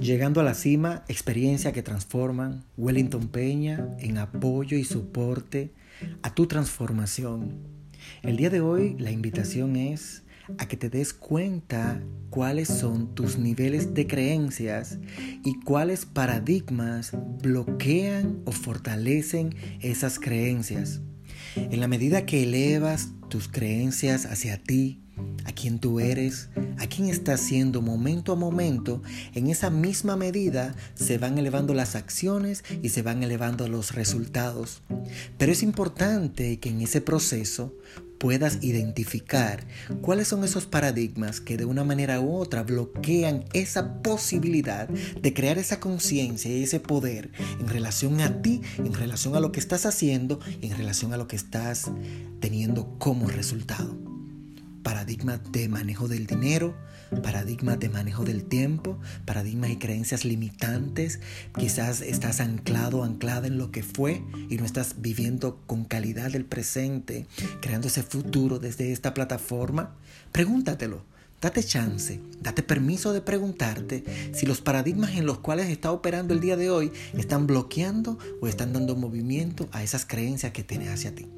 Llegando a la cima, experiencia que transforman, Wellington Peña en apoyo y soporte a tu transformación. El día de hoy la invitación es a que te des cuenta cuáles son tus niveles de creencias y cuáles paradigmas bloquean o fortalecen esas creencias. En la medida que elevas tus creencias hacia ti, a quien tú eres, a quien estás siendo momento a momento, en esa misma medida se van elevando las acciones y se van elevando los resultados. Pero es importante que en ese proceso puedas identificar cuáles son esos paradigmas que de una manera u otra bloquean esa posibilidad de crear esa conciencia y ese poder en relación a ti, en relación a lo que estás haciendo, en relación a lo que estás teniendo como resultado paradigmas de manejo del dinero, paradigmas de manejo del tiempo, paradigmas y creencias limitantes. Quizás estás anclado, anclada en lo que fue y no estás viviendo con calidad el presente, creando ese futuro desde esta plataforma. Pregúntatelo. Date chance, date permiso de preguntarte si los paradigmas en los cuales está operando el día de hoy están bloqueando o están dando movimiento a esas creencias que tienes hacia ti.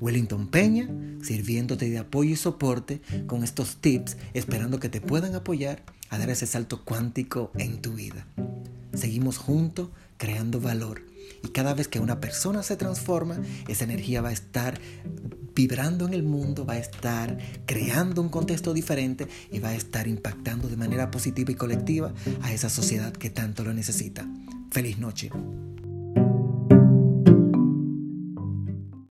Wellington Peña, sirviéndote de apoyo y soporte con estos tips, esperando que te puedan apoyar a dar ese salto cuántico en tu vida. Seguimos juntos creando valor y cada vez que una persona se transforma, esa energía va a estar vibrando en el mundo, va a estar creando un contexto diferente y va a estar impactando de manera positiva y colectiva a esa sociedad que tanto lo necesita. Feliz noche.